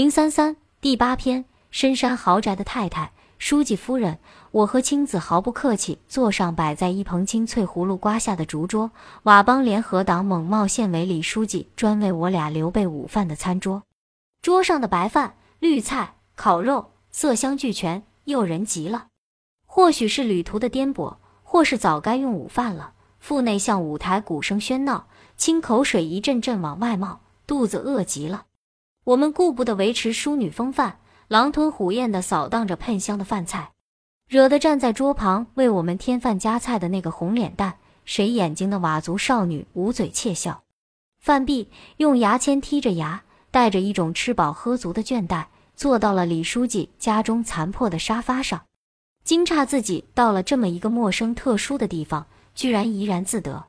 零三三第八篇：深山豪宅的太太，书记夫人。我和青子毫不客气，坐上摆在一捧青翠葫芦瓜下的竹桌。佤邦联合党蒙茂县委李书记专为我俩留备午饭的餐桌，桌上的白饭、绿菜、烤肉，色香俱全，诱人极了。或许是旅途的颠簸，或是早该用午饭了。腹内像舞台，鼓声喧闹，清口水一阵阵往外冒，肚子饿极了。我们顾不得维持淑女风范，狼吞虎咽地扫荡着喷香的饭菜。惹得站在桌旁为我们添饭夹菜的那个红脸蛋、谁眼睛的佤族少女捂嘴窃笑。饭毕，用牙签剔着牙，带着一种吃饱喝足的倦怠，坐到了李书记家中残破的沙发上，惊诧自己到了这么一个陌生特殊的地方，居然怡然自得。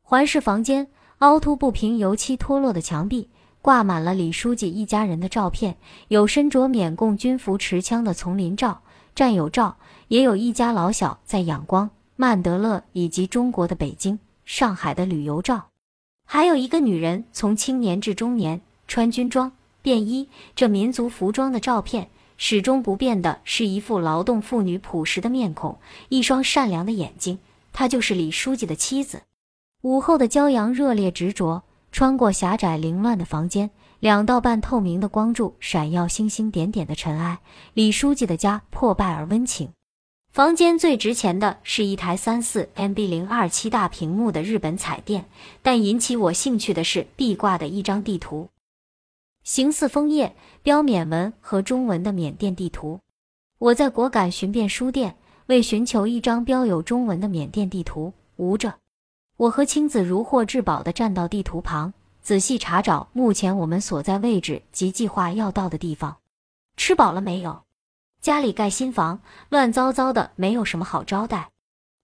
环视房间，凹凸不平、油漆脱落的墙壁，挂满了李书记一家人的照片，有身着缅共军服持枪的丛林照、战友照。也有一家老小在仰光、曼德勒以及中国的北京、上海的旅游照，还有一个女人从青年至中年穿军装、便衣这民族服装的照片。始终不变的是一副劳动妇女朴实的面孔，一双善良的眼睛。她就是李书记的妻子。午后的骄阳热烈执着，穿过狭窄凌乱的房间，两道半透明的光柱闪耀星星点点的尘埃。李书记的家破败而温情。房间最值钱的是一台三四 MB 零二七大屏幕的日本彩电，但引起我兴趣的是壁挂的一张地图，形似枫叶，标缅文和中文的缅甸地图。我在果敢寻遍书店，为寻求一张标有中文的缅甸地图。无着，我和青子如获至宝地站到地图旁，仔细查找目前我们所在位置及计划要到的地方。吃饱了没有？家里盖新房，乱糟糟的，没有什么好招待。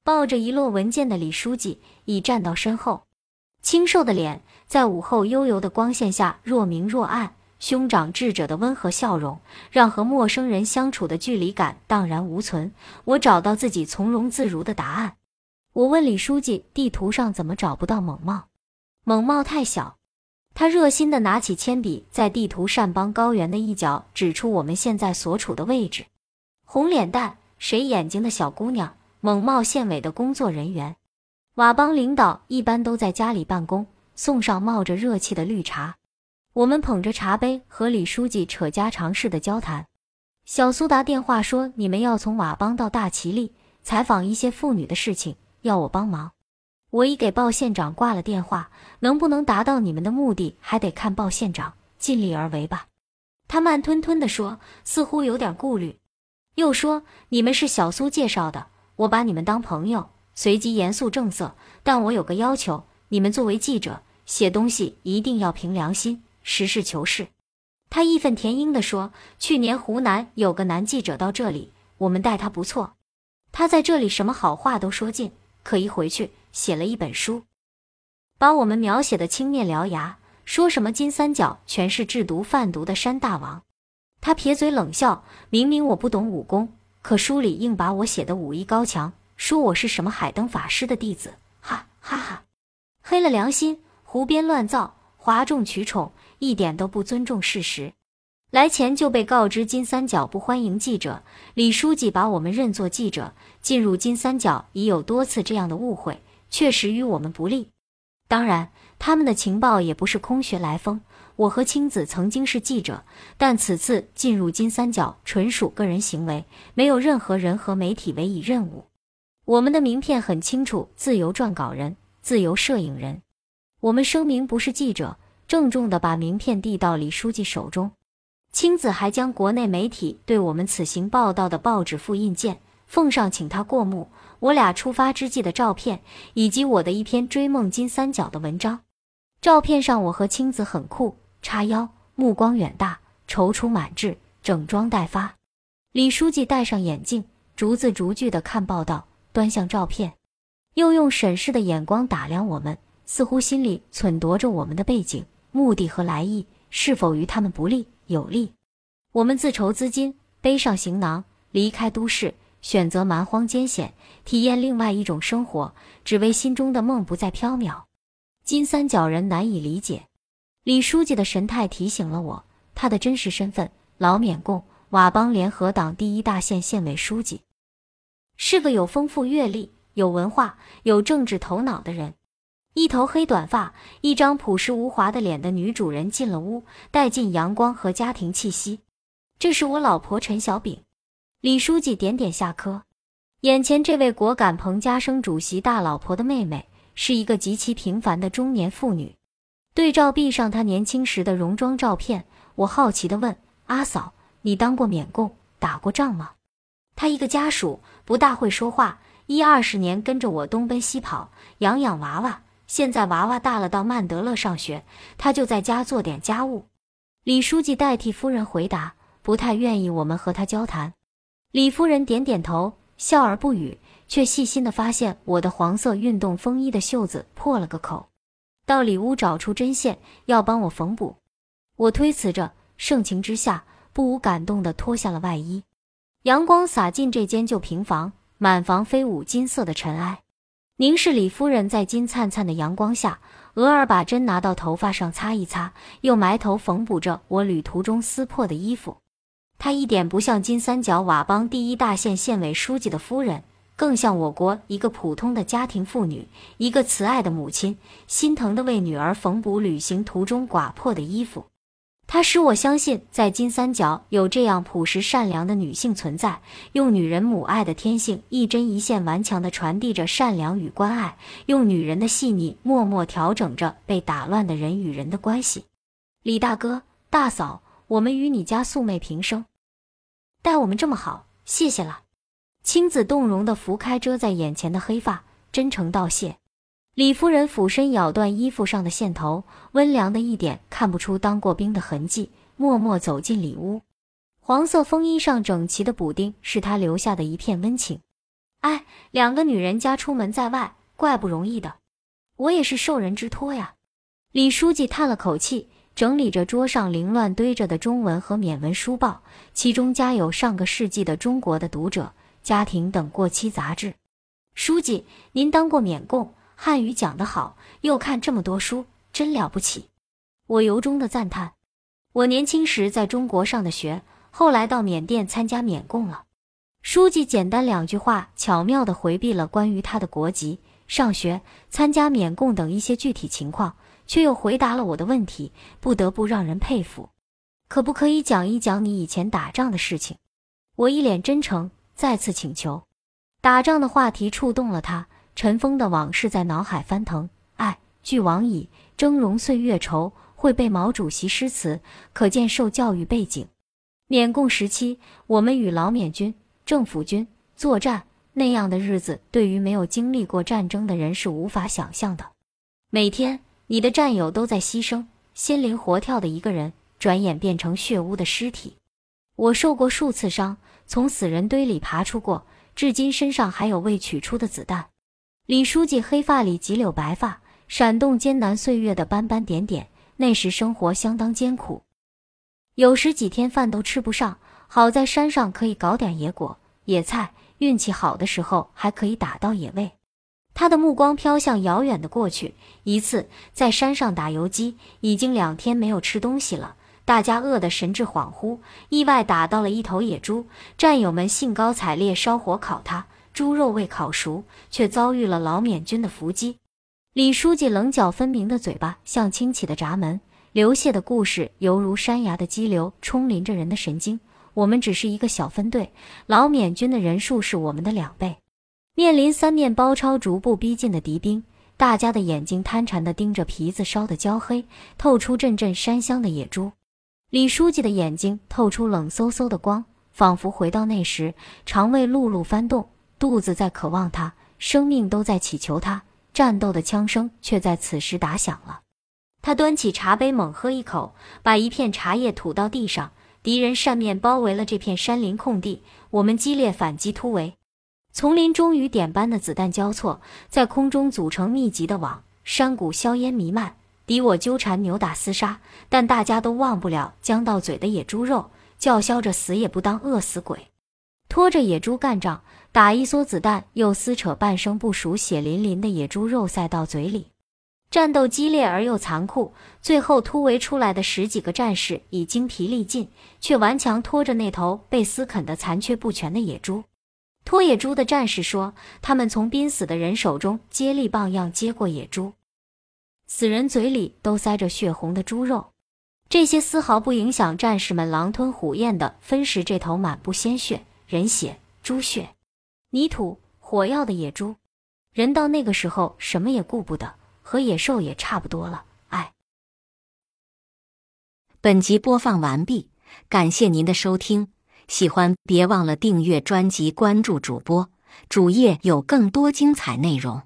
抱着一摞文件的李书记已站到身后，清瘦的脸在午后悠悠的光线下若明若暗，兄长智者的温和笑容让和陌生人相处的距离感荡然无存。我找到自己从容自如的答案。我问李书记：“地图上怎么找不到蒙茂？蒙茂太小。”他热心地拿起铅笔，在地图善邦高原的一角指出我们现在所处的位置。红脸蛋、谁眼睛的小姑娘，蒙茂县委的工作人员，佤邦领导一般都在家里办公，送上冒着热气的绿茶。我们捧着茶杯和李书记扯家常似的交谈。小苏打电话说，你们要从佤邦到大齐力采访一些妇女的事情，要我帮忙。我已给鲍县长挂了电话，能不能达到你们的目的，还得看鲍县长，尽力而为吧。他慢吞吞地说，似乎有点顾虑，又说：“你们是小苏介绍的，我把你们当朋友。”随即严肃正色：“但我有个要求，你们作为记者，写东西一定要凭良心，实事求是。”他义愤填膺地说：“去年湖南有个男记者到这里，我们待他不错，他在这里什么好话都说尽，可一回去。”写了一本书，把我们描写的青面獠牙，说什么金三角全是制毒贩毒的山大王。他撇嘴冷笑，明明我不懂武功，可书里硬把我写的武艺高强，说我是什么海灯法师的弟子，哈哈哈！黑了良心，胡编乱造，哗众取宠，一点都不尊重事实。来前就被告知金三角不欢迎记者，李书记把我们认作记者，进入金三角已有多次这样的误会。确实与我们不利。当然，他们的情报也不是空穴来风。我和青子曾经是记者，但此次进入金三角纯属个人行为，没有任何人和媒体委以任务。我们的名片很清楚：自由撰稿人、自由摄影人。我们声明不是记者，郑重地把名片递到李书记手中。青子还将国内媒体对我们此行报道的报纸复印件奉上，请他过目。我俩出发之际的照片，以及我的一篇追梦金三角的文章。照片上，我和青子很酷，叉腰，目光远大，踌躇满志，整装待发。李书记戴上眼镜，逐字逐句地看报道，端详照片，又用审视的眼光打量我们，似乎心里忖度着我们的背景、目的和来意是否于他们不利、有利。我们自筹资金，背上行囊，离开都市。选择蛮荒艰险，体验另外一种生活，只为心中的梦不再缥缈。金三角人难以理解，李书记的神态提醒了我，他的真实身份：老缅共佤邦联合党第一大县县委书记，是个有丰富阅历、有文化、有政治头脑的人。一头黑短发，一张朴实无华的脸的女主人进了屋，带进阳光和家庭气息。这是我老婆陈小炳。李书记点点下颏，眼前这位果敢彭家生主席大老婆的妹妹，是一个极其平凡的中年妇女。对照壁上她年轻时的戎装照片，我好奇地问：“阿嫂，你当过缅共，打过仗吗？”她一个家属，不大会说话，一二十年跟着我东奔西跑，养养娃娃。现在娃娃大了，到曼德勒上学，他就在家做点家务。李书记代替夫人回答，不太愿意我们和他交谈。李夫人点点头，笑而不语，却细心地发现我的黄色运动风衣的袖子破了个口，到里屋找出针线，要帮我缝补。我推辞着，盛情之下，不无感动地脱下了外衣。阳光洒进这间旧平房，满房飞舞金色的尘埃。凝视李夫人在金灿灿的阳光下，偶尔把针拿到头发上擦一擦，又埋头缝补着我旅途中撕破的衣服。她一点不像金三角佤邦第一大县县委书记的夫人，更像我国一个普通的家庭妇女，一个慈爱的母亲，心疼地为女儿缝补旅行途中刮破的衣服。它使我相信，在金三角有这样朴实善良的女性存在，用女人母爱的天性一针一线顽强地传递着善良与关爱，用女人的细腻默默调整着被打乱的人与人的关系。李大哥、大嫂，我们与你家素昧平生，待我们这么好，谢谢了。青子动容地拂开遮在眼前的黑发，真诚道谢。李夫人俯身咬断衣服上的线头，温凉的一点看不出当过兵的痕迹，默默走进里屋。黄色风衣上整齐的补丁是她留下的一片温情。哎，两个女人家出门在外，怪不容易的。我也是受人之托呀。李书记叹了口气，整理着桌上凌乱堆着的中文和缅文书报，其中夹有上个世纪的《中国的读者》《家庭》等过期杂志。书记，您当过缅共？汉语讲得好，又看这么多书，真了不起！我由衷的赞叹。我年轻时在中国上的学，后来到缅甸参加缅共了。书记简单两句话，巧妙地回避了关于他的国籍、上学、参加缅共等一些具体情况，却又回答了我的问题，不得不让人佩服。可不可以讲一讲你以前打仗的事情？我一脸真诚，再次请求。打仗的话题触动了他。尘封的往事在脑海翻腾，爱俱往矣，峥嵘岁月稠。会背毛主席诗词，可见受教育背景。缅共时期，我们与老缅军、政府军作战，那样的日子，对于没有经历过战争的人是无法想象的。每天，你的战友都在牺牲，心灵活跳的一个人，转眼变成血污的尸体。我受过数次伤，从死人堆里爬出过，至今身上还有未取出的子弹。李书记黑发里几绺白发，闪动艰难岁月的斑斑点点。那时生活相当艰苦，有时几天饭都吃不上。好在山上可以搞点野果、野菜，运气好的时候还可以打到野味。他的目光飘向遥远的过去。一次在山上打游击，已经两天没有吃东西了，大家饿得神志恍惚，意外打到了一头野猪。战友们兴高采烈烧火烤它。猪肉未烤熟，却遭遇了老缅军的伏击。李书记棱角分明的嘴巴像清起的闸门，流泻的故事犹如山崖的激流，冲临着人的神经。我们只是一个小分队，老缅军的人数是我们的两倍。面临三面包抄、逐步逼近的敌兵，大家的眼睛贪馋地盯着皮子烧得焦黑、透出阵阵山香的野猪。李书记的眼睛透出冷飕飕的光，仿佛回到那时，肠胃辘辘翻动。肚子在渴望他，生命都在祈求他。战斗的枪声却在此时打响了。他端起茶杯，猛喝一口，把一片茶叶吐到地上。敌人扇面包围了这片山林空地，我们激烈反击突围。丛林中雨点般的子弹交错，在空中组成密集的网。山谷硝烟弥漫，敌我纠缠，扭打厮杀。但大家都忘不了将到嘴的野猪肉，叫嚣着死也不当饿死鬼。拖着野猪干仗，打一梭子弹，又撕扯半生不熟、血淋淋的野猪肉塞到嘴里。战斗激烈而又残酷，最后突围出来的十几个战士已精疲力尽，却顽强拖着那头被撕啃得残缺不全的野猪。拖野猪的战士说：“他们从濒死的人手中接力棒样接过野猪，死人嘴里都塞着血红的猪肉，这些丝毫不影响战士们狼吞虎咽地分食这头满布鲜血、人血、猪血、泥土、火药的野猪。人到那个时候，什么也顾不得。”和野兽也差不多了。哎，本集播放完毕，感谢您的收听。喜欢别忘了订阅专辑、关注主播，主页有更多精彩内容。